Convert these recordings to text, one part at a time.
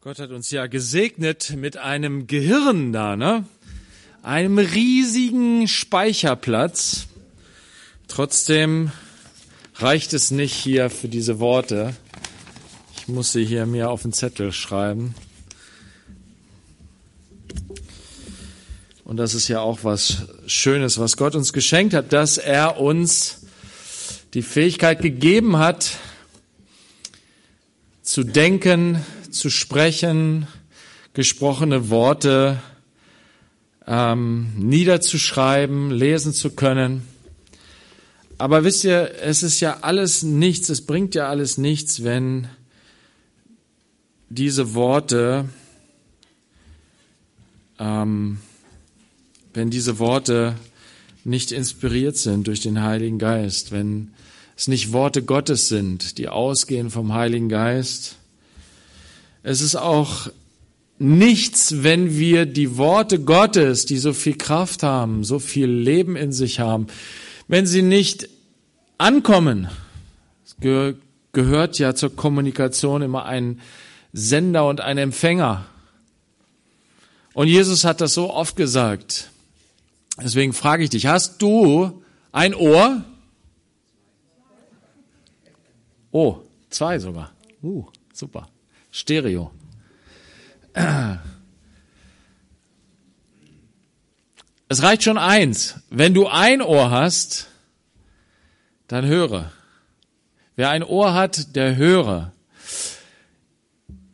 Gott hat uns ja gesegnet mit einem Gehirn da, ne? Einem riesigen Speicherplatz. Trotzdem reicht es nicht hier für diese Worte. Ich muss sie hier mir auf den Zettel schreiben. Und das ist ja auch was Schönes, was Gott uns geschenkt hat, dass er uns die Fähigkeit gegeben hat, zu denken, zu sprechen, gesprochene Worte ähm, niederzuschreiben, lesen zu können. Aber wisst ihr, es ist ja alles nichts, es bringt ja alles nichts, wenn diese Worte ähm, wenn diese Worte nicht inspiriert sind durch den Heiligen Geist, wenn es nicht Worte Gottes sind, die ausgehen vom Heiligen Geist. Es ist auch nichts, wenn wir die Worte Gottes, die so viel Kraft haben, so viel Leben in sich haben, wenn sie nicht ankommen. Es gehört ja zur Kommunikation immer ein Sender und ein Empfänger. Und Jesus hat das so oft gesagt. Deswegen frage ich dich, hast du ein Ohr? Oh, zwei sogar. Uh, super. Stereo. Es reicht schon eins. Wenn du ein Ohr hast, dann höre. Wer ein Ohr hat, der höre.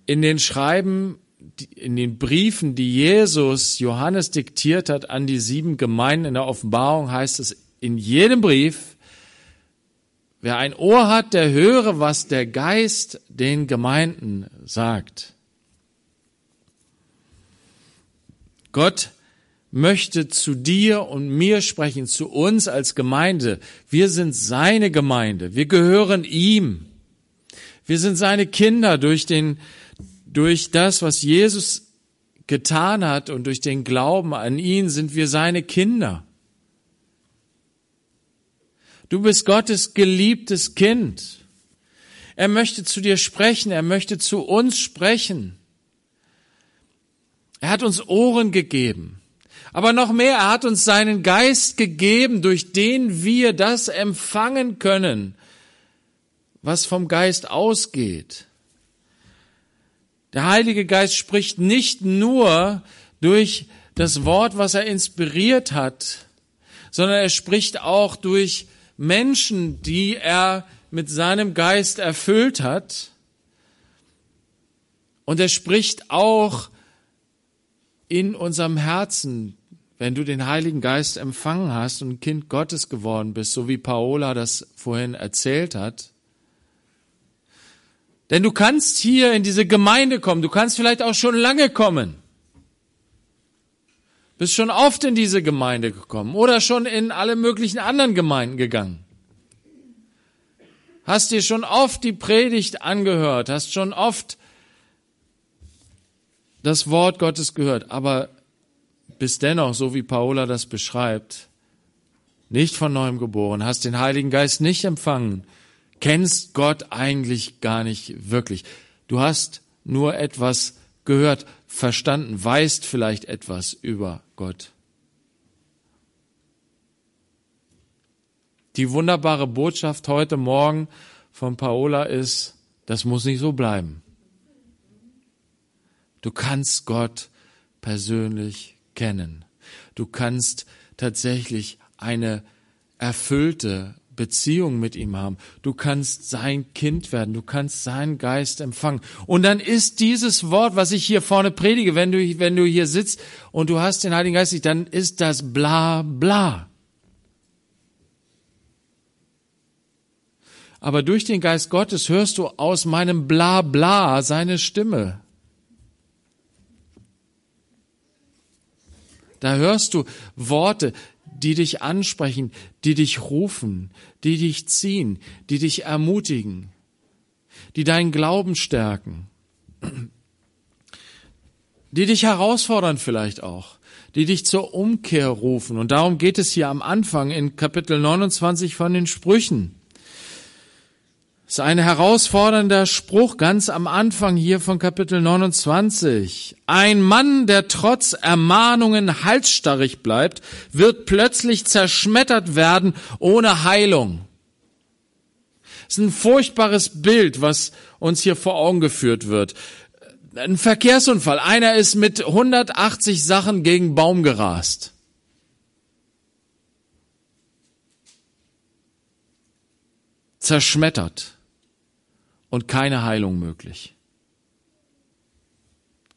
In den Schreiben in den Briefen, die Jesus Johannes diktiert hat an die sieben Gemeinden in der Offenbarung, heißt es in jedem Brief, wer ein Ohr hat, der höre, was der Geist den Gemeinden sagt. Gott möchte zu dir und mir sprechen, zu uns als Gemeinde. Wir sind seine Gemeinde. Wir gehören ihm. Wir sind seine Kinder durch den durch das, was Jesus getan hat und durch den Glauben an ihn sind wir seine Kinder. Du bist Gottes geliebtes Kind. Er möchte zu dir sprechen, er möchte zu uns sprechen. Er hat uns Ohren gegeben. Aber noch mehr, er hat uns seinen Geist gegeben, durch den wir das empfangen können, was vom Geist ausgeht. Der Heilige Geist spricht nicht nur durch das Wort, was er inspiriert hat, sondern er spricht auch durch Menschen, die er mit seinem Geist erfüllt hat. Und er spricht auch in unserem Herzen, wenn du den Heiligen Geist empfangen hast und Kind Gottes geworden bist, so wie Paola das vorhin erzählt hat. Denn du kannst hier in diese Gemeinde kommen, du kannst vielleicht auch schon lange kommen. Bist schon oft in diese Gemeinde gekommen oder schon in alle möglichen anderen Gemeinden gegangen. Hast dir schon oft die Predigt angehört, hast schon oft das Wort Gottes gehört, aber bist dennoch, so wie Paola das beschreibt, nicht von neuem geboren, hast den Heiligen Geist nicht empfangen, kennst Gott eigentlich gar nicht wirklich. Du hast nur etwas gehört, verstanden, weißt vielleicht etwas über Gott. Die wunderbare Botschaft heute Morgen von Paola ist, das muss nicht so bleiben. Du kannst Gott persönlich kennen. Du kannst tatsächlich eine erfüllte Beziehung mit ihm haben. Du kannst sein Kind werden. Du kannst seinen Geist empfangen. Und dann ist dieses Wort, was ich hier vorne predige, wenn du, wenn du hier sitzt und du hast den Heiligen Geist, dann ist das bla bla. Aber durch den Geist Gottes hörst du aus meinem bla bla seine Stimme. Da hörst du Worte, die dich ansprechen, die dich rufen, die dich ziehen, die dich ermutigen, die deinen Glauben stärken, die dich herausfordern vielleicht auch, die dich zur Umkehr rufen. Und darum geht es hier am Anfang in Kapitel 29 von den Sprüchen. Das ist ein herausfordernder Spruch ganz am Anfang hier von Kapitel 29. Ein Mann, der trotz Ermahnungen halsstarrig bleibt, wird plötzlich zerschmettert werden ohne Heilung. Das ist ein furchtbares Bild, was uns hier vor Augen geführt wird. Ein Verkehrsunfall. Einer ist mit 180 Sachen gegen Baum gerast. Zerschmettert und keine Heilung möglich.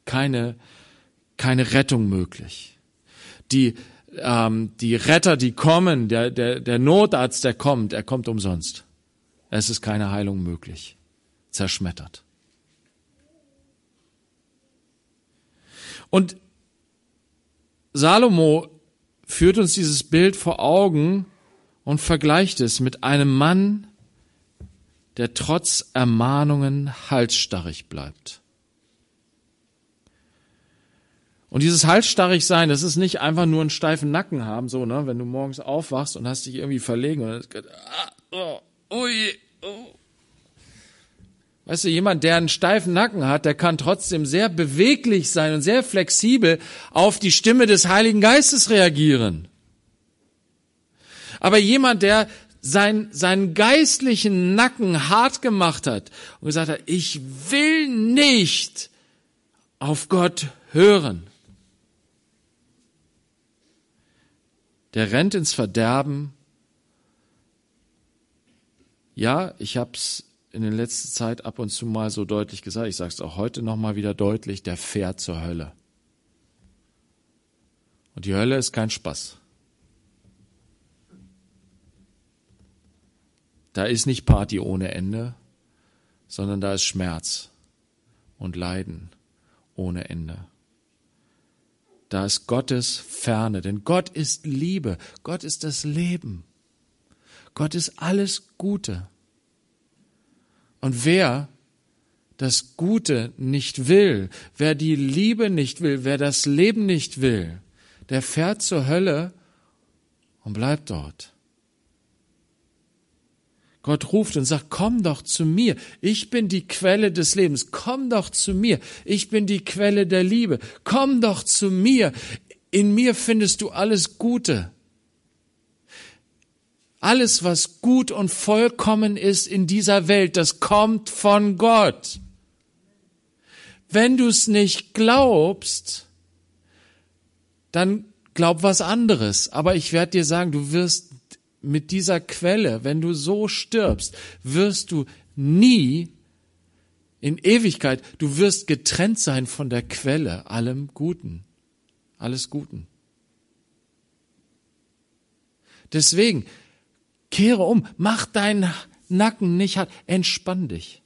Keine, keine Rettung möglich. Die, ähm, die Retter, die kommen, der, der, der Notarzt, der kommt, er kommt umsonst. Es ist keine Heilung möglich. Zerschmettert. Und Salomo führt uns dieses Bild vor Augen und vergleicht es mit einem Mann, der trotz Ermahnungen halsstarrig bleibt. Und dieses halsstarrig sein, das ist nicht einfach nur einen steifen Nacken haben, so, ne, wenn du morgens aufwachst und hast dich irgendwie verlegen und ah, oh, ui, oh. Weißt du, jemand, der einen steifen Nacken hat, der kann trotzdem sehr beweglich sein und sehr flexibel auf die Stimme des Heiligen Geistes reagieren. Aber jemand, der sein, seinen geistlichen Nacken hart gemacht hat und gesagt hat, ich will nicht auf Gott hören. Der rennt ins Verderben. Ja, ich hab's in der letzten Zeit ab und zu mal so deutlich gesagt, ich sage es auch heute noch mal wieder deutlich, der fährt zur Hölle. Und die Hölle ist kein Spaß. Da ist nicht Party ohne Ende, sondern da ist Schmerz und Leiden ohne Ende. Da ist Gottes Ferne, denn Gott ist Liebe, Gott ist das Leben, Gott ist alles Gute. Und wer das Gute nicht will, wer die Liebe nicht will, wer das Leben nicht will, der fährt zur Hölle und bleibt dort. Gott ruft und sagt, komm doch zu mir. Ich bin die Quelle des Lebens. Komm doch zu mir. Ich bin die Quelle der Liebe. Komm doch zu mir. In mir findest du alles Gute. Alles, was gut und vollkommen ist in dieser Welt, das kommt von Gott. Wenn du es nicht glaubst, dann glaub was anderes. Aber ich werde dir sagen, du wirst mit dieser Quelle, wenn du so stirbst, wirst du nie in Ewigkeit, du wirst getrennt sein von der Quelle allem Guten, alles Guten. Deswegen, kehre um, mach deinen Nacken nicht hart, entspann dich.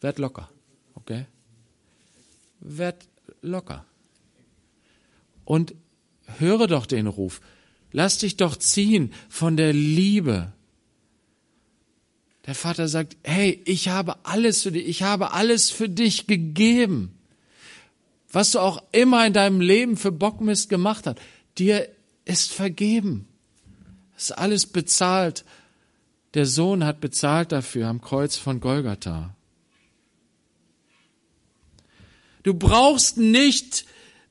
Werd locker, okay? Werd locker. Und höre doch den Ruf. Lass dich doch ziehen von der Liebe. Der Vater sagt, hey, ich habe alles für dich, ich habe alles für dich gegeben. Was du auch immer in deinem Leben für Bockmist gemacht hast, dir ist vergeben. Ist alles bezahlt. Der Sohn hat bezahlt dafür am Kreuz von Golgatha. Du brauchst nicht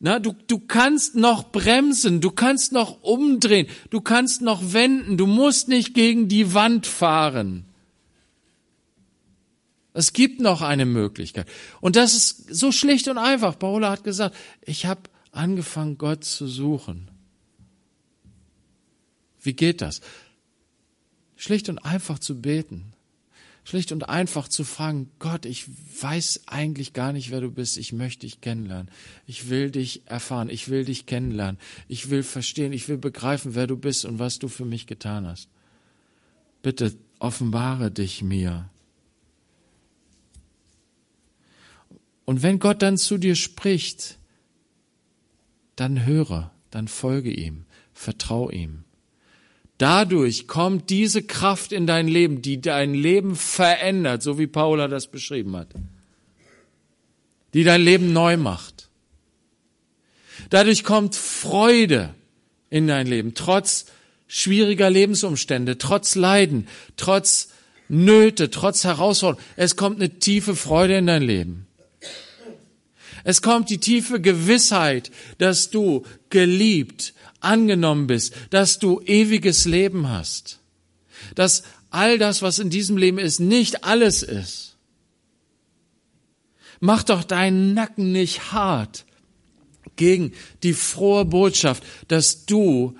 na, du, du kannst noch bremsen, du kannst noch umdrehen, du kannst noch wenden, du musst nicht gegen die Wand fahren. Es gibt noch eine Möglichkeit. Und das ist so schlicht und einfach. Paula hat gesagt, ich habe angefangen, Gott zu suchen. Wie geht das? Schlicht und einfach zu beten schlicht und einfach zu fragen, Gott, ich weiß eigentlich gar nicht, wer du bist, ich möchte dich kennenlernen, ich will dich erfahren, ich will dich kennenlernen, ich will verstehen, ich will begreifen, wer du bist und was du für mich getan hast. Bitte offenbare dich mir. Und wenn Gott dann zu dir spricht, dann höre, dann folge ihm, vertrau ihm. Dadurch kommt diese Kraft in dein Leben, die dein Leben verändert, so wie Paula das beschrieben hat. Die dein Leben neu macht. Dadurch kommt Freude in dein Leben, trotz schwieriger Lebensumstände, trotz Leiden, trotz Nöte, trotz Herausforderungen, es kommt eine tiefe Freude in dein Leben. Es kommt die tiefe Gewissheit, dass du geliebt, angenommen bist, dass du ewiges Leben hast. Dass all das, was in diesem Leben ist, nicht alles ist. Mach doch deinen Nacken nicht hart gegen die frohe Botschaft, dass du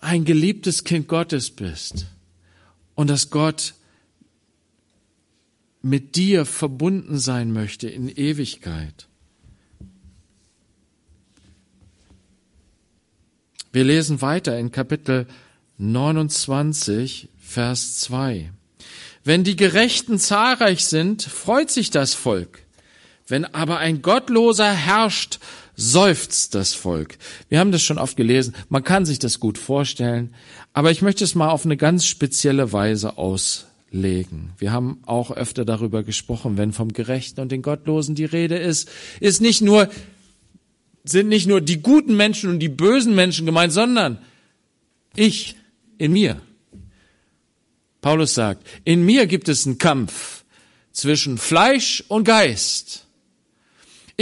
ein geliebtes Kind Gottes bist und dass Gott mit dir verbunden sein möchte in Ewigkeit. Wir lesen weiter in Kapitel 29, Vers 2. Wenn die Gerechten zahlreich sind, freut sich das Volk. Wenn aber ein Gottloser herrscht, seufzt das Volk. Wir haben das schon oft gelesen. Man kann sich das gut vorstellen. Aber ich möchte es mal auf eine ganz spezielle Weise auslegen. Wir haben auch öfter darüber gesprochen, wenn vom Gerechten und den Gottlosen die Rede ist, ist nicht nur sind nicht nur die guten Menschen und die bösen Menschen gemeint, sondern ich in mir. Paulus sagt, in mir gibt es einen Kampf zwischen Fleisch und Geist.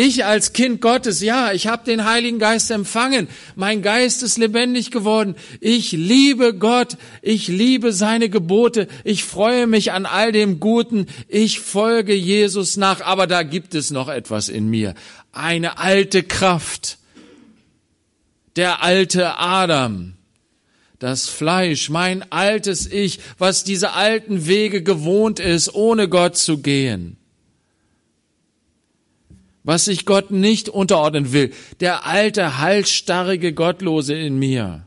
Ich als Kind Gottes, ja, ich habe den Heiligen Geist empfangen. Mein Geist ist lebendig geworden. Ich liebe Gott. Ich liebe seine Gebote. Ich freue mich an all dem Guten. Ich folge Jesus nach. Aber da gibt es noch etwas in mir. Eine alte Kraft. Der alte Adam. Das Fleisch, mein altes Ich, was diese alten Wege gewohnt ist, ohne Gott zu gehen was sich Gott nicht unterordnen will, der alte, halsstarrige Gottlose in mir.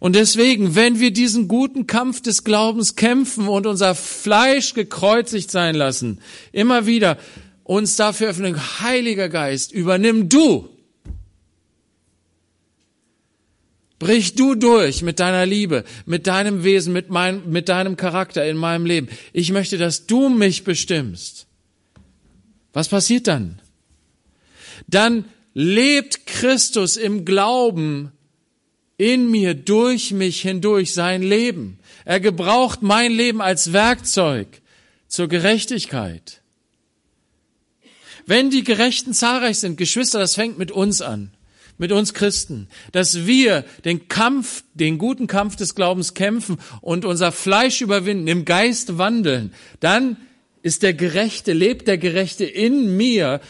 Und deswegen, wenn wir diesen guten Kampf des Glaubens kämpfen und unser Fleisch gekreuzigt sein lassen, immer wieder uns dafür öffnen, Heiliger Geist, übernimm du. Brich du durch mit deiner Liebe, mit deinem Wesen, mit, mein, mit deinem Charakter in meinem Leben. Ich möchte, dass du mich bestimmst. Was passiert dann? Dann lebt Christus im Glauben in mir, durch mich hindurch sein Leben. Er gebraucht mein Leben als Werkzeug zur Gerechtigkeit. Wenn die Gerechten zahlreich sind, Geschwister, das fängt mit uns an, mit uns Christen, dass wir den Kampf, den guten Kampf des Glaubens kämpfen und unser Fleisch überwinden, im Geist wandeln, dann ist der Gerechte, lebt der Gerechte in mir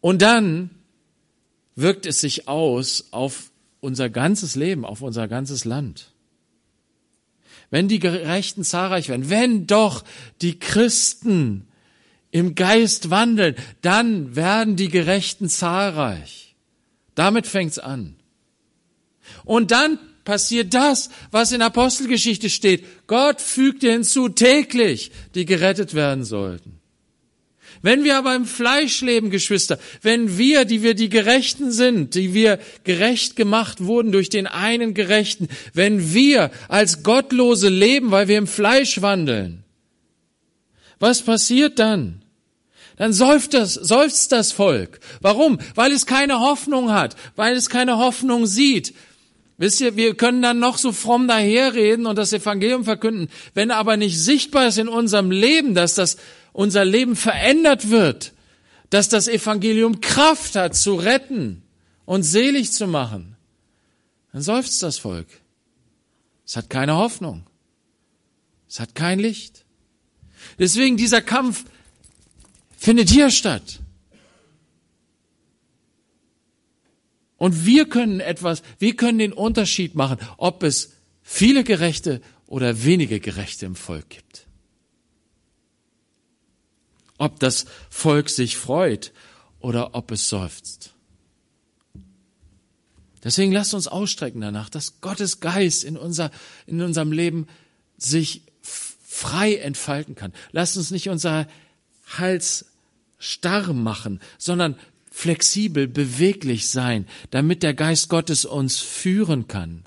und dann wirkt es sich aus auf unser ganzes Leben, auf unser ganzes Land. Wenn die Gerechten zahlreich werden, wenn doch die Christen im Geist wandeln, dann werden die Gerechten zahlreich. Damit fängt's an. Und dann passiert das, was in Apostelgeschichte steht. Gott fügte hinzu täglich, die gerettet werden sollten. Wenn wir aber im Fleisch leben, Geschwister, wenn wir, die wir die Gerechten sind, die wir gerecht gemacht wurden durch den einen Gerechten, wenn wir als Gottlose leben, weil wir im Fleisch wandeln, was passiert dann? Dann seufzt das, seufzt das Volk. Warum? Weil es keine Hoffnung hat, weil es keine Hoffnung sieht, Wisst ihr, wir können dann noch so fromm daherreden und das Evangelium verkünden, wenn aber nicht sichtbar ist in unserem Leben, dass das unser Leben verändert wird, dass das Evangelium Kraft hat zu retten und selig zu machen, dann seufzt das Volk. Es hat keine Hoffnung. Es hat kein Licht. Deswegen dieser Kampf findet hier statt. Und wir können etwas, wir können den Unterschied machen, ob es viele Gerechte oder wenige Gerechte im Volk gibt. Ob das Volk sich freut oder ob es seufzt. Deswegen lasst uns ausstrecken danach, dass Gottes Geist in, unser, in unserem Leben sich frei entfalten kann. Lasst uns nicht unser Hals starr machen, sondern flexibel, beweglich sein, damit der Geist Gottes uns führen kann.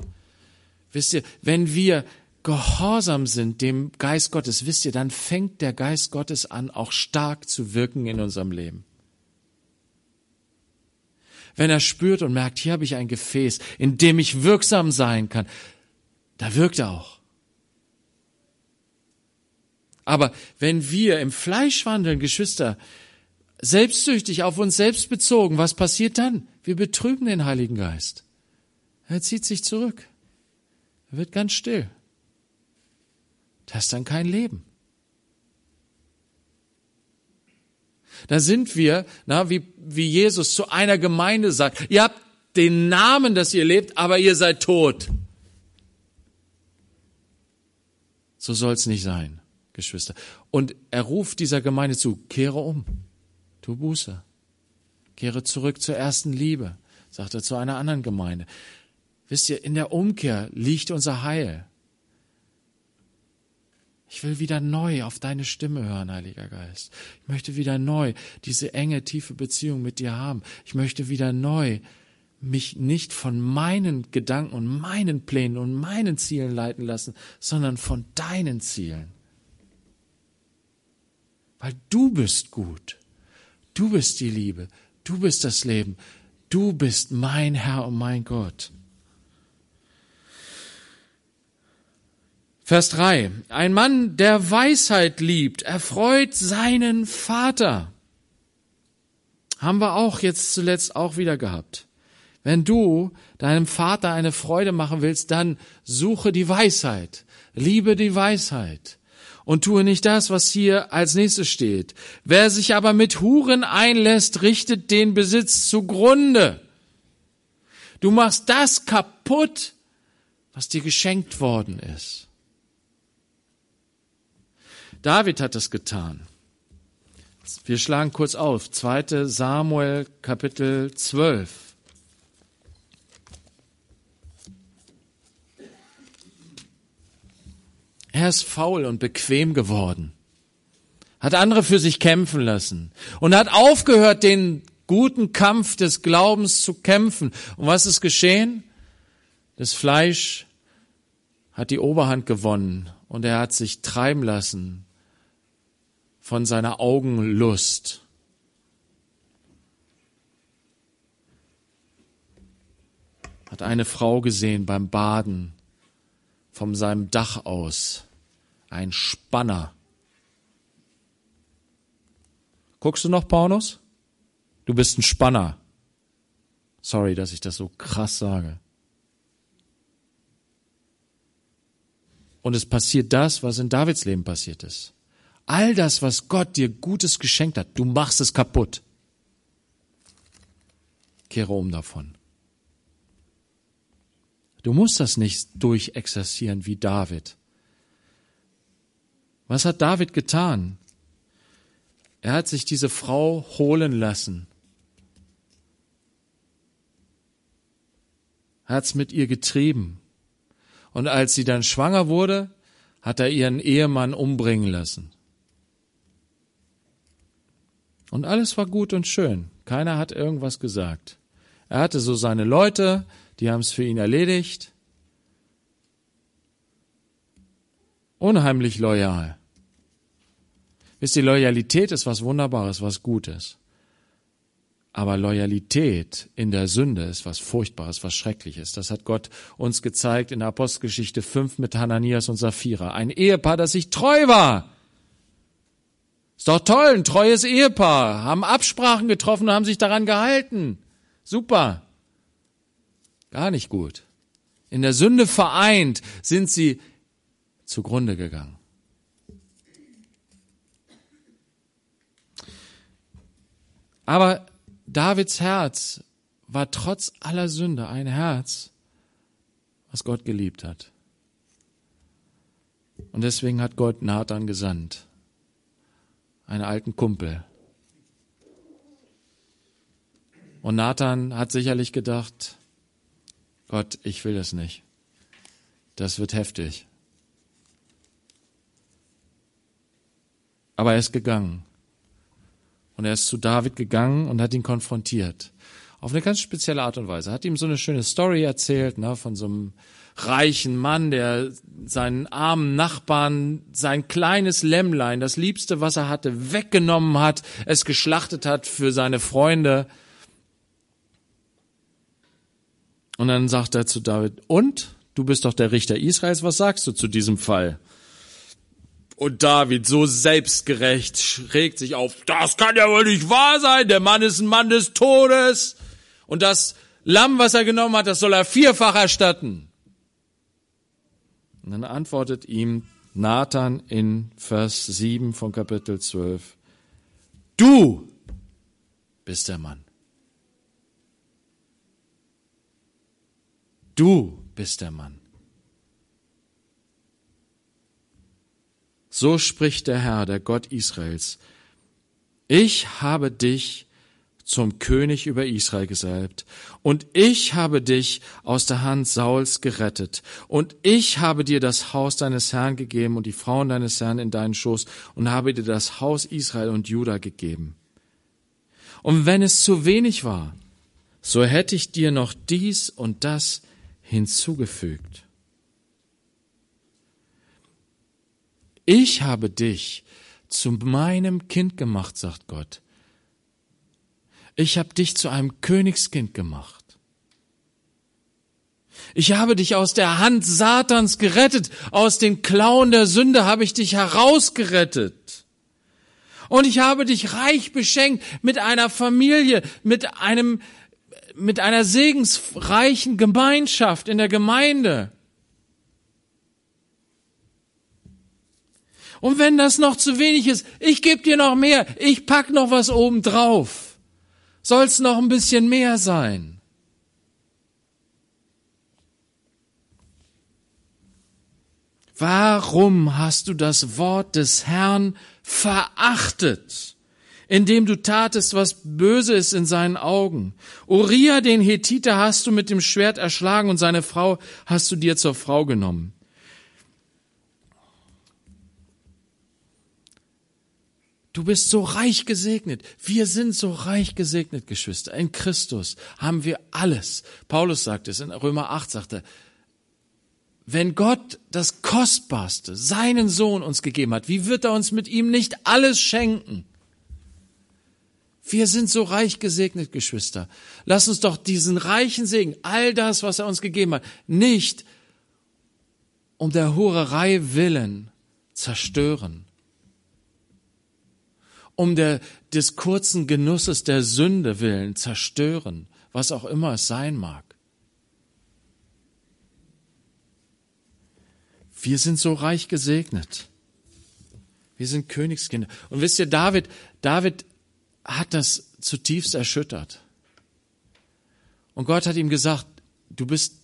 Wisst ihr, wenn wir gehorsam sind dem Geist Gottes, wisst ihr, dann fängt der Geist Gottes an, auch stark zu wirken in unserem Leben. Wenn er spürt und merkt, hier habe ich ein Gefäß, in dem ich wirksam sein kann, da wirkt er auch. Aber wenn wir im Fleisch wandeln, Geschwister, selbstsüchtig auf uns selbst bezogen, was passiert dann? Wir betrügen den Heiligen Geist. Er zieht sich zurück. Er wird ganz still. Das ist dann kein Leben. Da sind wir, na, wie, wie Jesus zu einer Gemeinde sagt, ihr habt den Namen, dass ihr lebt, aber ihr seid tot. So soll's nicht sein, Geschwister. Und er ruft dieser Gemeinde zu, kehre um, tu Buße, kehre zurück zur ersten Liebe, sagt er zu einer anderen Gemeinde. Wisst ihr, in der Umkehr liegt unser Heil. Ich will wieder neu auf deine Stimme hören, Heiliger Geist. Ich möchte wieder neu diese enge, tiefe Beziehung mit dir haben. Ich möchte wieder neu mich nicht von meinen Gedanken und meinen Plänen und meinen Zielen leiten lassen, sondern von deinen Zielen. Weil du bist gut. Du bist die Liebe. Du bist das Leben. Du bist mein Herr und mein Gott. Vers 3. Ein Mann, der Weisheit liebt, erfreut seinen Vater. Haben wir auch jetzt zuletzt auch wieder gehabt. Wenn du deinem Vater eine Freude machen willst, dann suche die Weisheit. Liebe die Weisheit. Und tue nicht das, was hier als nächstes steht. Wer sich aber mit Huren einlässt, richtet den Besitz zugrunde. Du machst das kaputt, was dir geschenkt worden ist. David hat das getan. Wir schlagen kurz auf. 2. Samuel Kapitel 12. Er ist faul und bequem geworden, hat andere für sich kämpfen lassen und hat aufgehört, den guten Kampf des Glaubens zu kämpfen. Und was ist geschehen? Das Fleisch hat die Oberhand gewonnen und er hat sich treiben lassen von seiner Augenlust. Hat eine Frau gesehen beim Baden von seinem Dach aus. Ein Spanner. Guckst du noch Pornos? Du bist ein Spanner. Sorry, dass ich das so krass sage. Und es passiert das, was in Davids Leben passiert ist. All das, was Gott dir Gutes geschenkt hat, du machst es kaputt. Kehre um davon. Du musst das nicht durchexerzieren wie David. Was hat David getan? Er hat sich diese Frau holen lassen. Er hat's mit ihr getrieben. Und als sie dann schwanger wurde, hat er ihren Ehemann umbringen lassen. Und alles war gut und schön. Keiner hat irgendwas gesagt. Er hatte so seine Leute, die haben es für ihn erledigt. Unheimlich loyal. Wisst ihr, Loyalität ist was Wunderbares, was Gutes. Aber Loyalität in der Sünde ist was Furchtbares, was Schreckliches. Das hat Gott uns gezeigt in der Apostelgeschichte 5 mit Hananias und Sapphira. Ein Ehepaar, das sich treu war ist doch toll, ein treues Ehepaar, haben Absprachen getroffen und haben sich daran gehalten. Super. Gar nicht gut. In der Sünde vereint sind sie zugrunde gegangen. Aber Davids Herz war trotz aller Sünde ein Herz, was Gott geliebt hat. Und deswegen hat Gott Nathan gesandt einen alten Kumpel. Und Nathan hat sicherlich gedacht, Gott, ich will das nicht. Das wird heftig. Aber er ist gegangen. Und er ist zu David gegangen und hat ihn konfrontiert. Auf eine ganz spezielle Art und Weise. Hat ihm so eine schöne Story erzählt, ne, von so einem reichen Mann, der seinen armen Nachbarn sein kleines Lämmlein, das liebste, was er hatte, weggenommen hat, es geschlachtet hat für seine Freunde. Und dann sagt er zu David, und? Du bist doch der Richter Israels, was sagst du zu diesem Fall? Und David, so selbstgerecht, regt sich auf, das kann ja wohl nicht wahr sein, der Mann ist ein Mann des Todes. Und das Lamm, was er genommen hat, das soll er vierfach erstatten. Und dann antwortet ihm Nathan in Vers 7 von Kapitel 12, du bist der Mann. Du bist der Mann. So spricht der Herr, der Gott Israels. Ich habe dich zum König über Israel gesalbt, und ich habe dich aus der Hand Sauls gerettet, und ich habe dir das Haus deines Herrn gegeben und die Frauen deines Herrn in deinen Schoß, und habe dir das Haus Israel und Juda gegeben. Und wenn es zu wenig war, so hätte ich dir noch dies und das hinzugefügt. Ich habe dich zu meinem Kind gemacht, sagt Gott. Ich habe dich zu einem Königskind gemacht. Ich habe dich aus der Hand Satans gerettet, aus den Klauen der Sünde habe ich dich herausgerettet. Und ich habe dich reich beschenkt mit einer Familie, mit einem, mit einer segensreichen Gemeinschaft in der Gemeinde. Und wenn das noch zu wenig ist, ich gebe dir noch mehr, ich pack noch was oben drauf. Soll's noch ein bisschen mehr sein. Warum hast du das Wort des Herrn verachtet, indem du tatest, was böse ist in seinen Augen? Uriah, den Hethiter, hast du mit dem Schwert erschlagen und seine Frau hast du dir zur Frau genommen. Du bist so reich gesegnet. Wir sind so reich gesegnet, Geschwister. In Christus haben wir alles. Paulus sagt es, in Römer 8 sagt er, wenn Gott das Kostbarste, seinen Sohn uns gegeben hat, wie wird er uns mit ihm nicht alles schenken? Wir sind so reich gesegnet, Geschwister. Lass uns doch diesen reichen Segen, all das, was er uns gegeben hat, nicht um der Hurerei willen zerstören um der, des kurzen Genusses der Sünde willen zerstören, was auch immer es sein mag. Wir sind so reich gesegnet. Wir sind Königskinder. Und wisst ihr, David, David hat das zutiefst erschüttert. Und Gott hat ihm gesagt, du bist,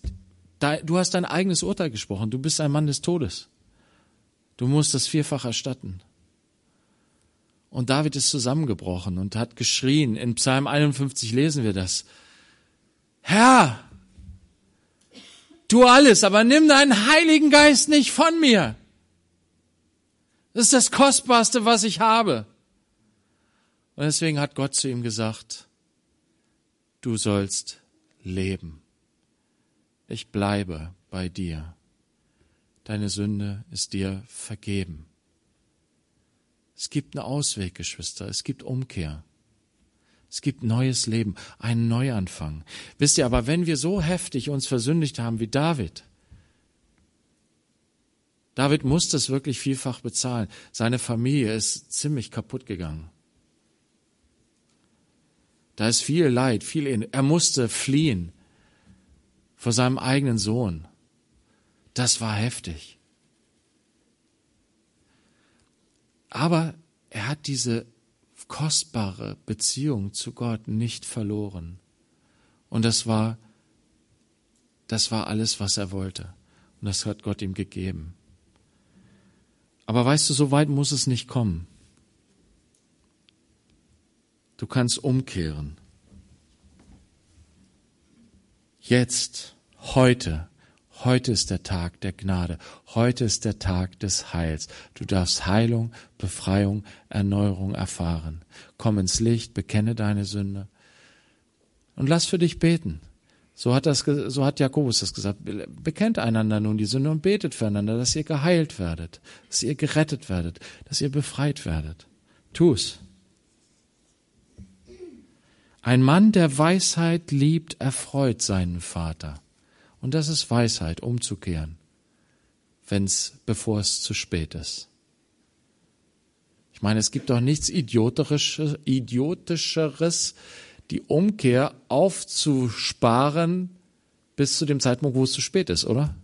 du hast dein eigenes Urteil gesprochen. Du bist ein Mann des Todes. Du musst das vierfach erstatten. Und David ist zusammengebrochen und hat geschrien. In Psalm 51 lesen wir das. Herr, tu alles, aber nimm deinen Heiligen Geist nicht von mir. Das ist das Kostbarste, was ich habe. Und deswegen hat Gott zu ihm gesagt, du sollst leben. Ich bleibe bei dir. Deine Sünde ist dir vergeben. Es gibt einen Ausweg, Geschwister. Es gibt Umkehr. Es gibt neues Leben, einen Neuanfang. Wisst ihr, aber wenn wir so heftig uns versündigt haben wie David, David muss das wirklich vielfach bezahlen. Seine Familie ist ziemlich kaputt gegangen. Da ist viel Leid, viel Elend. Er musste fliehen vor seinem eigenen Sohn. Das war heftig. Aber er hat diese kostbare Beziehung zu Gott nicht verloren. Und das war, das war alles, was er wollte. Und das hat Gott ihm gegeben. Aber weißt du, so weit muss es nicht kommen. Du kannst umkehren. Jetzt, heute, Heute ist der Tag der Gnade. Heute ist der Tag des Heils. Du darfst Heilung, Befreiung, Erneuerung erfahren. Komm ins Licht, bekenne deine Sünde und lass für dich beten. So hat das, so hat Jakobus das gesagt. Bekennt einander nun die Sünde und betet füreinander, dass ihr geheilt werdet, dass ihr gerettet werdet, dass ihr befreit werdet. Tu's. Ein Mann, der Weisheit liebt, erfreut seinen Vater. Und das ist Weisheit, umzukehren, wenn's, bevor es zu spät ist. Ich meine, es gibt doch nichts Idiotischeres, die Umkehr aufzusparen bis zu dem Zeitpunkt, wo es zu spät ist, oder?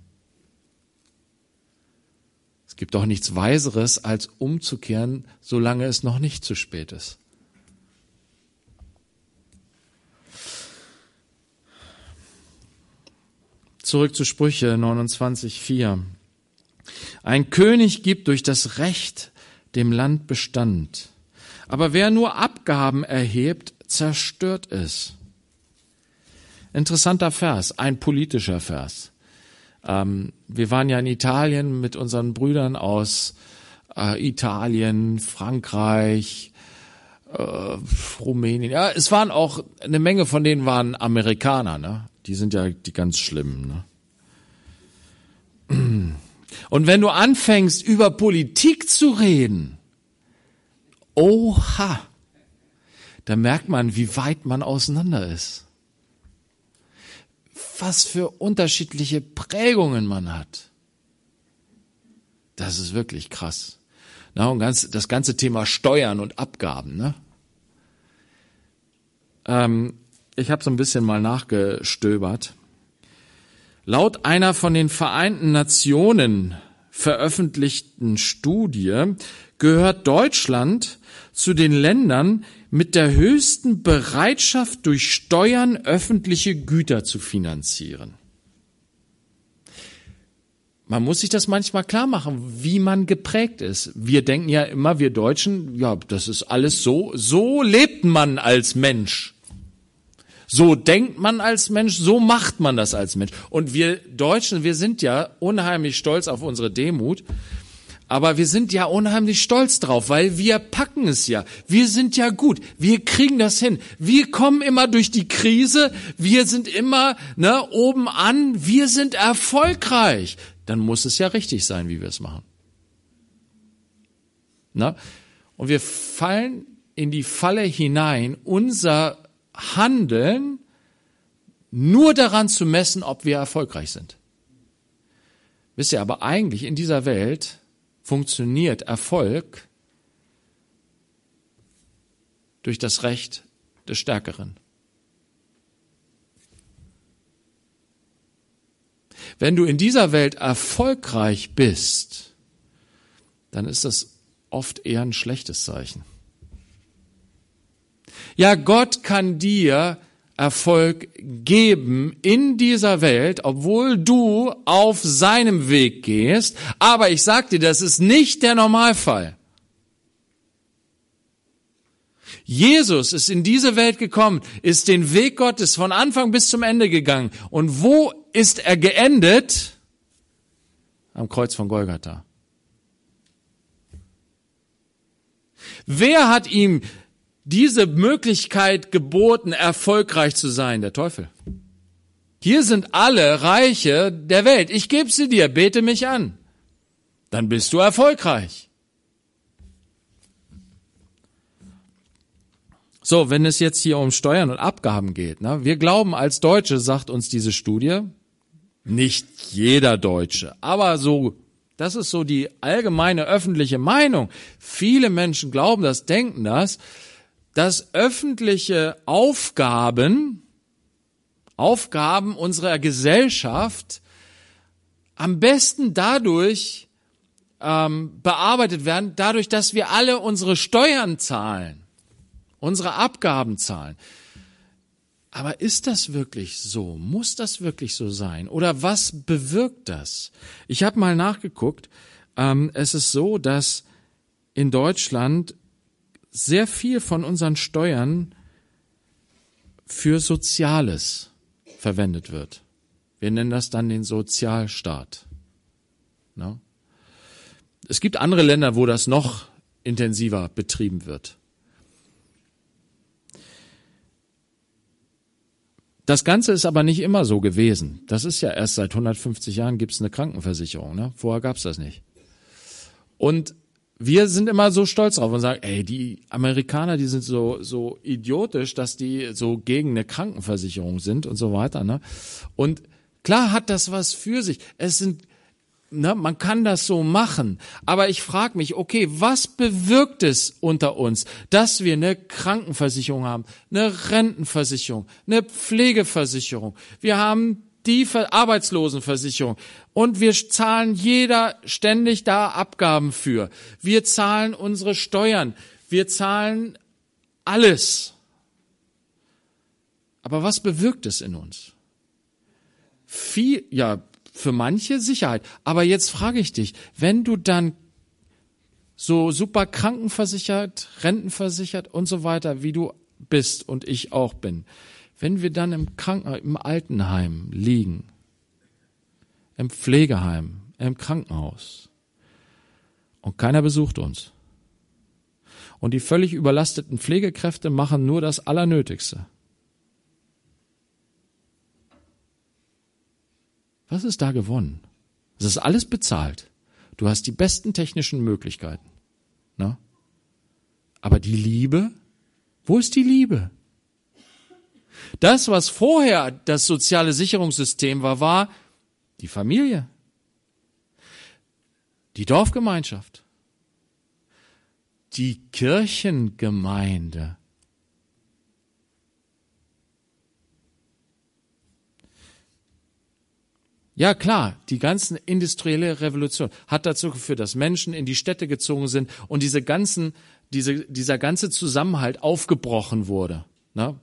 Es gibt doch nichts Weiseres, als umzukehren, solange es noch nicht zu spät ist. Zurück zu Sprüche 29,4. Ein König gibt durch das Recht dem Land Bestand. Aber wer nur Abgaben erhebt, zerstört es. Interessanter Vers, ein politischer Vers. Ähm, wir waren ja in Italien mit unseren Brüdern aus äh, Italien, Frankreich, äh, Rumänien. Ja, es waren auch eine Menge von denen waren Amerikaner. Ne? Die sind ja die ganz schlimmen. Ne? Und wenn du anfängst über Politik zu reden, oha, da merkt man, wie weit man auseinander ist was für unterschiedliche Prägungen man hat. Das ist wirklich krass. Na, und ganz, das ganze Thema Steuern und Abgaben. Ne? Ähm, ich habe so ein bisschen mal nachgestöbert. Laut einer von den Vereinten Nationen veröffentlichten Studie gehört Deutschland zu den Ländern mit der höchsten Bereitschaft, durch Steuern öffentliche Güter zu finanzieren. Man muss sich das manchmal klar machen, wie man geprägt ist. Wir denken ja immer, wir Deutschen, ja, das ist alles so, so lebt man als Mensch. So denkt man als Mensch, so macht man das als Mensch. Und wir Deutschen, wir sind ja unheimlich stolz auf unsere Demut. Aber wir sind ja unheimlich stolz drauf, weil wir packen es ja. Wir sind ja gut. Wir kriegen das hin. Wir kommen immer durch die Krise. Wir sind immer ne, oben an. Wir sind erfolgreich. Dann muss es ja richtig sein, wie wir es machen. Na? Und wir fallen in die Falle hinein, unser Handeln nur daran zu messen, ob wir erfolgreich sind. Wisst ihr, aber eigentlich in dieser Welt funktioniert Erfolg durch das Recht des Stärkeren. Wenn du in dieser Welt erfolgreich bist, dann ist das oft eher ein schlechtes Zeichen. Ja, Gott kann dir Erfolg geben in dieser Welt, obwohl du auf seinem Weg gehst. Aber ich sag dir, das ist nicht der Normalfall. Jesus ist in diese Welt gekommen, ist den Weg Gottes von Anfang bis zum Ende gegangen. Und wo ist er geendet? Am Kreuz von Golgatha. Wer hat ihm diese Möglichkeit geboten, erfolgreich zu sein, der Teufel. Hier sind alle Reiche der Welt. Ich gebe sie dir, bete mich an. Dann bist du erfolgreich. So, wenn es jetzt hier um Steuern und Abgaben geht, ne, wir glauben als Deutsche, sagt uns diese Studie, nicht jeder Deutsche, aber so, das ist so die allgemeine öffentliche Meinung. Viele Menschen glauben das, denken das, dass öffentliche Aufgaben, Aufgaben unserer Gesellschaft am besten dadurch ähm, bearbeitet werden, dadurch, dass wir alle unsere Steuern zahlen, unsere Abgaben zahlen. Aber ist das wirklich so? Muss das wirklich so sein? Oder was bewirkt das? Ich habe mal nachgeguckt. Ähm, es ist so, dass in Deutschland sehr viel von unseren Steuern für Soziales verwendet wird. Wir nennen das dann den Sozialstaat. No? Es gibt andere Länder, wo das noch intensiver betrieben wird. Das Ganze ist aber nicht immer so gewesen. Das ist ja erst seit 150 Jahren gibt es eine Krankenversicherung. Ne? Vorher gab es das nicht. Und wir sind immer so stolz drauf und sagen, ey, die Amerikaner, die sind so, so idiotisch, dass die so gegen eine Krankenversicherung sind und so weiter, ne? Und klar hat das was für sich. Es sind ne, man kann das so machen. Aber ich frage mich, okay, was bewirkt es unter uns, dass wir eine Krankenversicherung haben, eine Rentenversicherung, eine Pflegeversicherung. Wir haben die Arbeitslosenversicherung und wir zahlen jeder ständig da Abgaben für. Wir zahlen unsere Steuern. Wir zahlen alles. Aber was bewirkt es in uns? Viel, ja, für manche Sicherheit. Aber jetzt frage ich dich, wenn du dann so super krankenversichert, rentenversichert und so weiter, wie du bist und ich auch bin, wenn wir dann im Kranken, im Altenheim liegen, im Pflegeheim, im Krankenhaus und keiner besucht uns und die völlig überlasteten Pflegekräfte machen nur das Allernötigste. Was ist da gewonnen? Es ist alles bezahlt. Du hast die besten technischen Möglichkeiten. Na? Aber die Liebe? Wo ist die Liebe? Das, was vorher das soziale Sicherungssystem war, war die Familie, die Dorfgemeinschaft, die Kirchengemeinde. Ja klar, die ganzen industrielle Revolution hat dazu geführt, dass Menschen in die Städte gezogen sind und diese ganzen, diese, dieser ganze Zusammenhalt aufgebrochen wurde. Ne?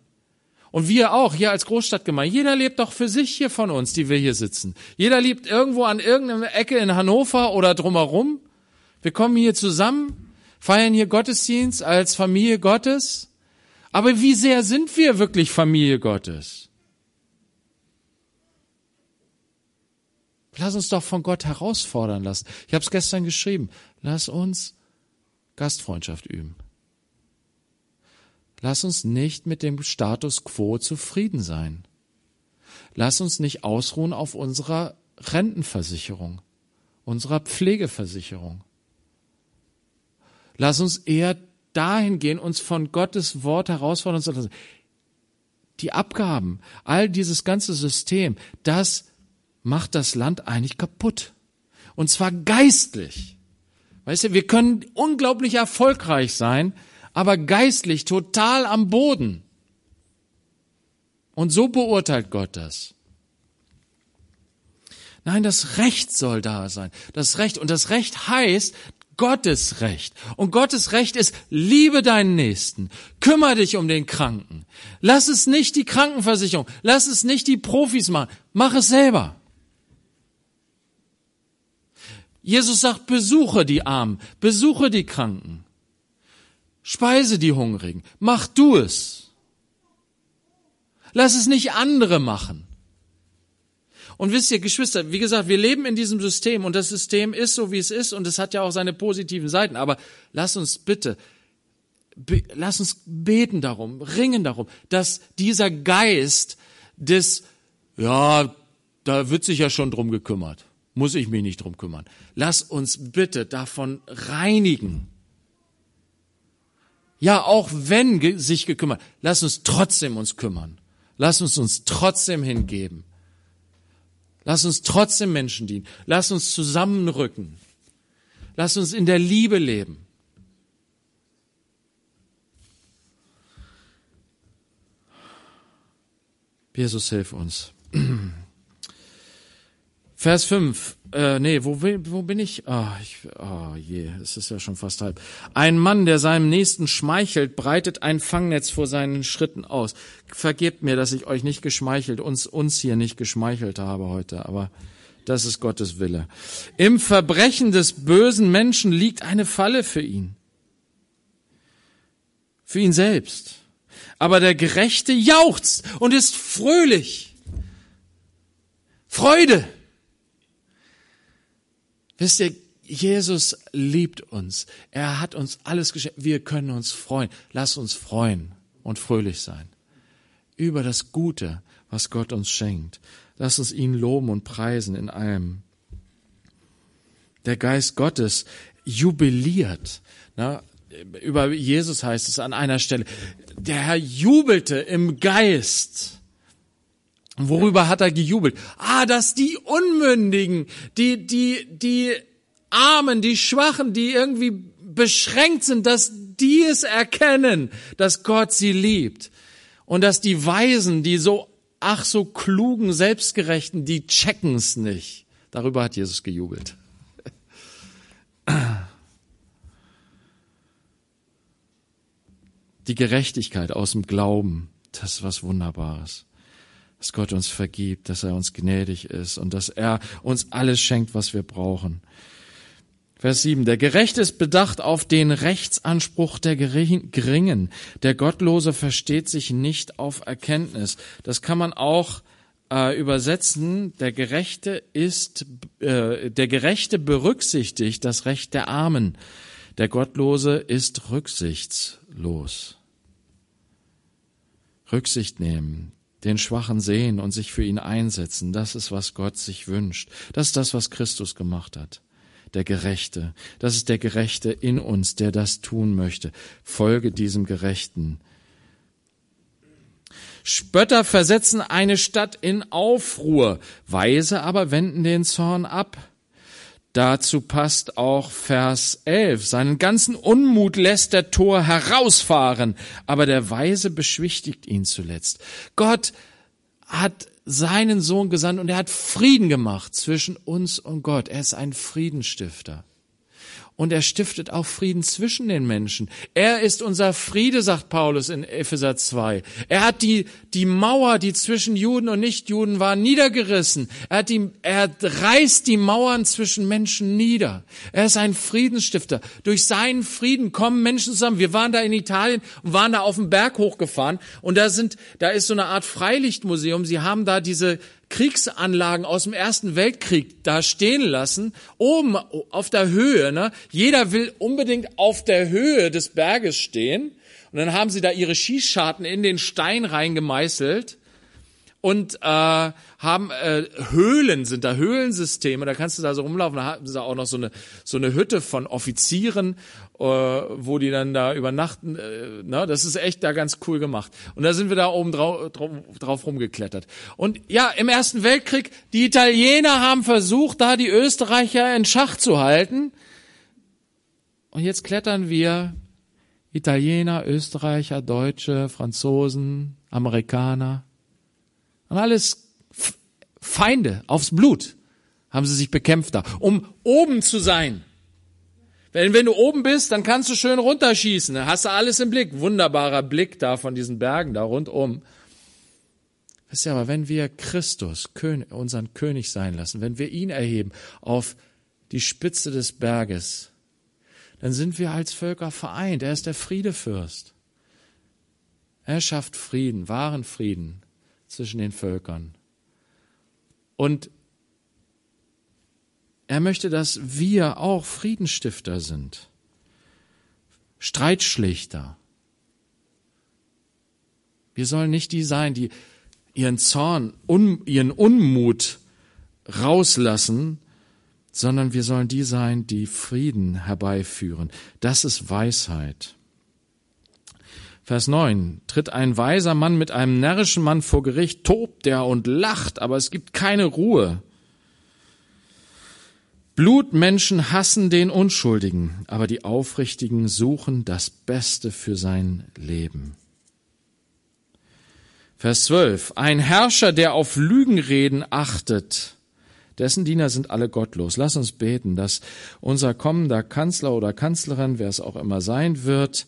Und wir auch hier als Großstadtgemeinde. Jeder lebt doch für sich hier von uns, die wir hier sitzen. Jeder lebt irgendwo an irgendeiner Ecke in Hannover oder drumherum. Wir kommen hier zusammen, feiern hier Gottesdienst als Familie Gottes. Aber wie sehr sind wir wirklich Familie Gottes? Lass uns doch von Gott herausfordern lassen. Ich habe es gestern geschrieben. Lass uns Gastfreundschaft üben. Lass uns nicht mit dem Status quo zufrieden sein. Lass uns nicht ausruhen auf unserer Rentenversicherung, unserer Pflegeversicherung. Lass uns eher dahin gehen, uns von Gottes Wort herausfordern zu lassen. Die Abgaben, all dieses ganze System, das macht das Land eigentlich kaputt. Und zwar geistlich. Weißt du, wir können unglaublich erfolgreich sein, aber geistlich total am Boden. Und so beurteilt Gott das. Nein, das Recht soll da sein. Das Recht. Und das Recht heißt Gottes Recht. Und Gottes Recht ist, liebe deinen Nächsten. Kümmer dich um den Kranken. Lass es nicht die Krankenversicherung. Lass es nicht die Profis machen. Mach es selber. Jesus sagt, besuche die Armen, besuche die Kranken. Speise die Hungrigen. Mach du es. Lass es nicht andere machen. Und wisst ihr, Geschwister, wie gesagt, wir leben in diesem System und das System ist so, wie es ist und es hat ja auch seine positiven Seiten. Aber lass uns bitte, be, lass uns beten darum, ringen darum, dass dieser Geist des, ja, da wird sich ja schon drum gekümmert, muss ich mich nicht drum kümmern. Lass uns bitte davon reinigen ja, auch wenn sich gekümmert, lass uns trotzdem uns kümmern. Lass uns uns trotzdem hingeben. Lass uns trotzdem Menschen dienen. Lass uns zusammenrücken. Lass uns in der Liebe leben. Jesus, hilf uns. Vers 5. Äh, nee, wo, wo bin ich? Ah, ich, oh je, es ist ja schon fast halb. Ein Mann, der seinem Nächsten schmeichelt, breitet ein Fangnetz vor seinen Schritten aus. Vergebt mir, dass ich euch nicht geschmeichelt, uns, uns hier nicht geschmeichelt habe heute, aber das ist Gottes Wille. Im Verbrechen des bösen Menschen liegt eine Falle für ihn. Für ihn selbst. Aber der Gerechte jauchzt und ist fröhlich. Freude. Wisst ihr, Jesus liebt uns. Er hat uns alles geschenkt. Wir können uns freuen. Lass uns freuen und fröhlich sein. Über das Gute, was Gott uns schenkt. Lass uns ihn loben und preisen in allem. Der Geist Gottes jubiliert. Na, über Jesus heißt es an einer Stelle, der Herr jubelte im Geist. Worüber hat er gejubelt? Ah, dass die Unmündigen, die, die, die Armen, die Schwachen, die irgendwie beschränkt sind, dass die es erkennen, dass Gott sie liebt. Und dass die Weisen, die so, ach so klugen, selbstgerechten, die checken's nicht. Darüber hat Jesus gejubelt. Die Gerechtigkeit aus dem Glauben, das ist was Wunderbares dass Gott uns vergibt, dass er uns gnädig ist und dass er uns alles schenkt, was wir brauchen. Vers 7. Der Gerechte ist bedacht auf den Rechtsanspruch der Geringen. Der Gottlose versteht sich nicht auf Erkenntnis. Das kann man auch äh, übersetzen. Der Gerechte ist, äh, der Gerechte berücksichtigt das Recht der Armen. Der Gottlose ist rücksichtslos. Rücksicht nehmen den Schwachen sehen und sich für ihn einsetzen. Das ist, was Gott sich wünscht. Das ist das, was Christus gemacht hat. Der Gerechte. Das ist der Gerechte in uns, der das tun möchte. Folge diesem Gerechten. Spötter versetzen eine Stadt in Aufruhr, Weise aber wenden den Zorn ab. Dazu passt auch Vers 11. Seinen ganzen Unmut lässt der Tor herausfahren, aber der Weise beschwichtigt ihn zuletzt. Gott hat seinen Sohn gesandt und er hat Frieden gemacht zwischen uns und Gott. Er ist ein Friedenstifter und er stiftet auch Frieden zwischen den Menschen. Er ist unser Friede, sagt Paulus in Epheser 2. Er hat die, die Mauer, die zwischen Juden und Nichtjuden war, niedergerissen. Er, hat die, er reißt die Mauern zwischen Menschen nieder. Er ist ein Friedensstifter. Durch seinen Frieden kommen Menschen zusammen. Wir waren da in Italien und waren da auf dem Berg hochgefahren und da sind, da ist so eine Art Freilichtmuseum. Sie haben da diese Kriegsanlagen aus dem Ersten Weltkrieg da stehen lassen, oben auf der Höhe. Ne? Jeder will unbedingt auf der Höhe des Berges stehen. Und dann haben sie da ihre Schießscharten in den Stein reingemeißelt und äh, haben äh, Höhlen, sind da Höhlensysteme, da kannst du da so rumlaufen, da haben sie auch noch so eine so eine Hütte von Offizieren, äh, wo die dann da übernachten, äh, ne, das ist echt da ganz cool gemacht. Und da sind wir da oben drauf, drauf rumgeklettert. Und ja, im Ersten Weltkrieg, die Italiener haben versucht, da die Österreicher in Schach zu halten. Und jetzt klettern wir Italiener, Österreicher, Deutsche, Franzosen, Amerikaner, und alles Feinde aufs Blut haben sie sich bekämpft da, um oben zu sein. Wenn, wenn du oben bist, dann kannst du schön runterschießen. Dann hast du alles im Blick. Wunderbarer Blick da von diesen Bergen da rundum. Wisst ihr aber, wenn wir Christus, unseren König sein lassen, wenn wir ihn erheben auf die Spitze des Berges, dann sind wir als Völker vereint. Er ist der Friedefürst. Er schafft Frieden, wahren Frieden zwischen den Völkern. Und er möchte, dass wir auch Friedensstifter sind, Streitschlichter. Wir sollen nicht die sein, die ihren Zorn, un, ihren Unmut rauslassen, sondern wir sollen die sein, die Frieden herbeiführen. Das ist Weisheit. Vers 9. Tritt ein weiser Mann mit einem närrischen Mann vor Gericht, tobt er und lacht, aber es gibt keine Ruhe. Blutmenschen hassen den Unschuldigen, aber die Aufrichtigen suchen das Beste für sein Leben. Vers 12. Ein Herrscher, der auf Lügenreden achtet, dessen Diener sind alle gottlos. Lass uns beten, dass unser kommender Kanzler oder Kanzlerin, wer es auch immer sein wird,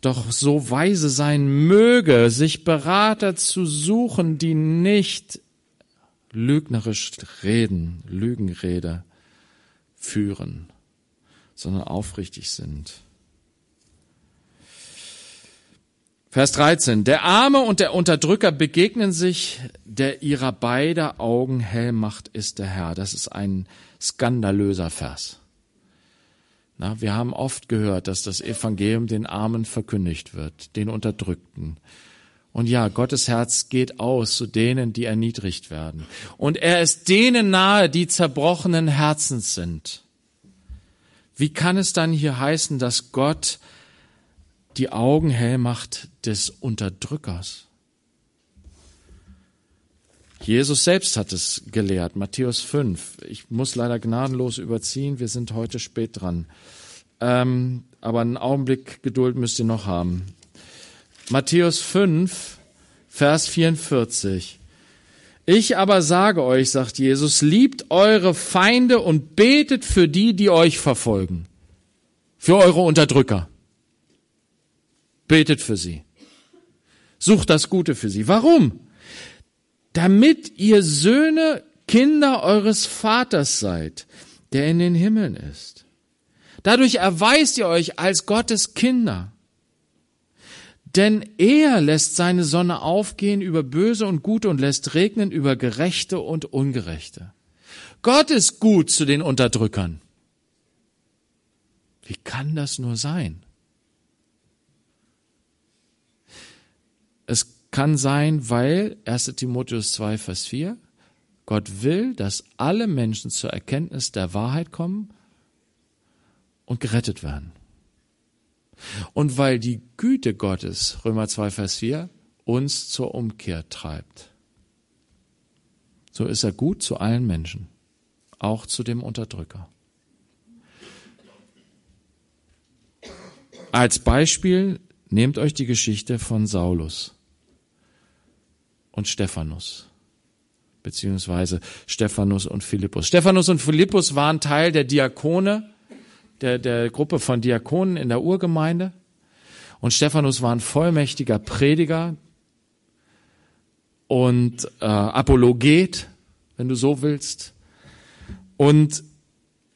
doch so weise sein möge, sich Berater zu suchen, die nicht lügnerisch reden, Lügenrede führen, sondern aufrichtig sind. Vers 13. Der Arme und der Unterdrücker begegnen sich, der ihrer beider Augen hell macht, ist der Herr. Das ist ein skandalöser Vers. Na, wir haben oft gehört, dass das Evangelium den Armen verkündigt wird, den Unterdrückten. Und ja, Gottes Herz geht aus zu denen, die erniedrigt werden. Und er ist denen nahe, die zerbrochenen Herzens sind. Wie kann es dann hier heißen, dass Gott die Augen hell macht des Unterdrückers? Jesus selbst hat es gelehrt, Matthäus 5. Ich muss leider gnadenlos überziehen, wir sind heute spät dran. Ähm, aber einen Augenblick Geduld müsst ihr noch haben. Matthäus 5, Vers 44. Ich aber sage euch, sagt Jesus, liebt eure Feinde und betet für die, die euch verfolgen. Für eure Unterdrücker. Betet für sie. Sucht das Gute für sie. Warum? Damit ihr Söhne, Kinder eures Vaters seid, der in den Himmeln ist. Dadurch erweist ihr euch als Gottes Kinder. Denn er lässt seine Sonne aufgehen über Böse und Gute und lässt regnen über Gerechte und Ungerechte. Gott ist gut zu den Unterdrückern. Wie kann das nur sein? Es kann sein, weil 1 Timotheus 2, Vers 4, Gott will, dass alle Menschen zur Erkenntnis der Wahrheit kommen und gerettet werden. Und weil die Güte Gottes, Römer 2, Vers 4, uns zur Umkehr treibt. So ist er gut zu allen Menschen, auch zu dem Unterdrücker. Als Beispiel nehmt euch die Geschichte von Saulus und Stephanus, beziehungsweise Stephanus und Philippus. Stephanus und Philippus waren Teil der Diakone, der, der Gruppe von Diakonen in der Urgemeinde. Und Stephanus war ein vollmächtiger Prediger und äh, Apologet, wenn du so willst. Und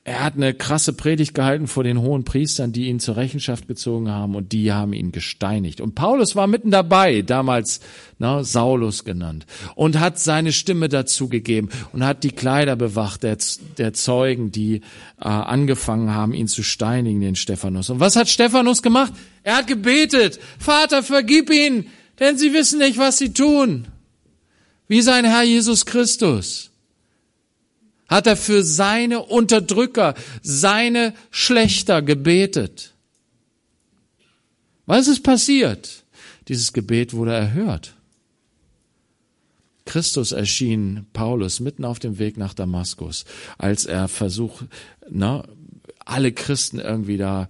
er hat eine krasse Predigt gehalten vor den hohen Priestern, die ihn zur Rechenschaft gezogen haben und die haben ihn gesteinigt. Und Paulus war mitten dabei, damals ne, Saulus genannt, und hat seine Stimme dazu gegeben und hat die Kleider bewacht der, der Zeugen, die äh, angefangen haben, ihn zu steinigen, den Stephanus. Und was hat Stephanus gemacht? Er hat gebetet, Vater, vergib ihn, denn sie wissen nicht, was sie tun. Wie sein Herr Jesus Christus hat er für seine Unterdrücker, seine Schlechter gebetet. Was ist passiert? Dieses Gebet wurde erhört. Christus erschien Paulus mitten auf dem Weg nach Damaskus, als er versucht, na, alle Christen irgendwie da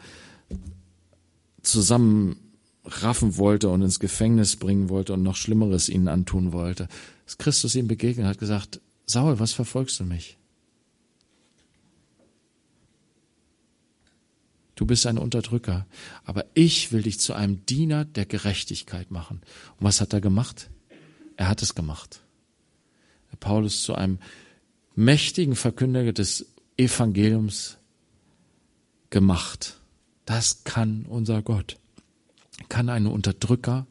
zusammenraffen wollte und ins Gefängnis bringen wollte und noch Schlimmeres ihnen antun wollte. Ist Christus ihm begegnet hat gesagt, Saul, was verfolgst du mich? Du bist ein Unterdrücker. Aber ich will dich zu einem Diener der Gerechtigkeit machen. Und was hat er gemacht? Er hat es gemacht. Paulus zu einem mächtigen Verkünder des Evangeliums gemacht. Das kann unser Gott. Kann einen Unterdrücker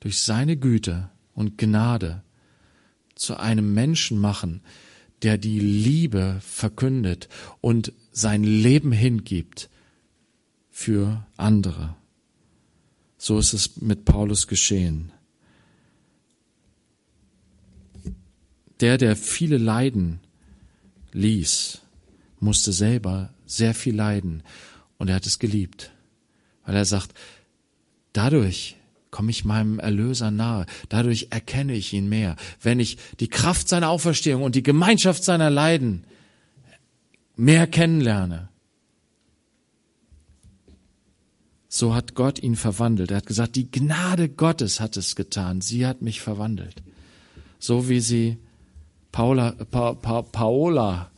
durch seine Güte und Gnade zu einem Menschen machen, der die Liebe verkündet und sein Leben hingibt für andere. So ist es mit Paulus geschehen. Der, der viele leiden ließ, musste selber sehr viel leiden und er hat es geliebt, weil er sagt, dadurch komme ich meinem Erlöser nahe, dadurch erkenne ich ihn mehr. Wenn ich die Kraft seiner Auferstehung und die Gemeinschaft seiner Leiden mehr kennenlerne. So hat Gott ihn verwandelt. Er hat gesagt, die Gnade Gottes hat es getan. Sie hat mich verwandelt. So wie sie Paula, pa, pa, Paola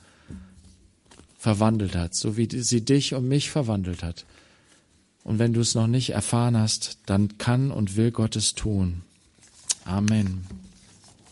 verwandelt hat, so wie sie dich und mich verwandelt hat. Und wenn du es noch nicht erfahren hast, dann kann und will Gott es tun. Amen.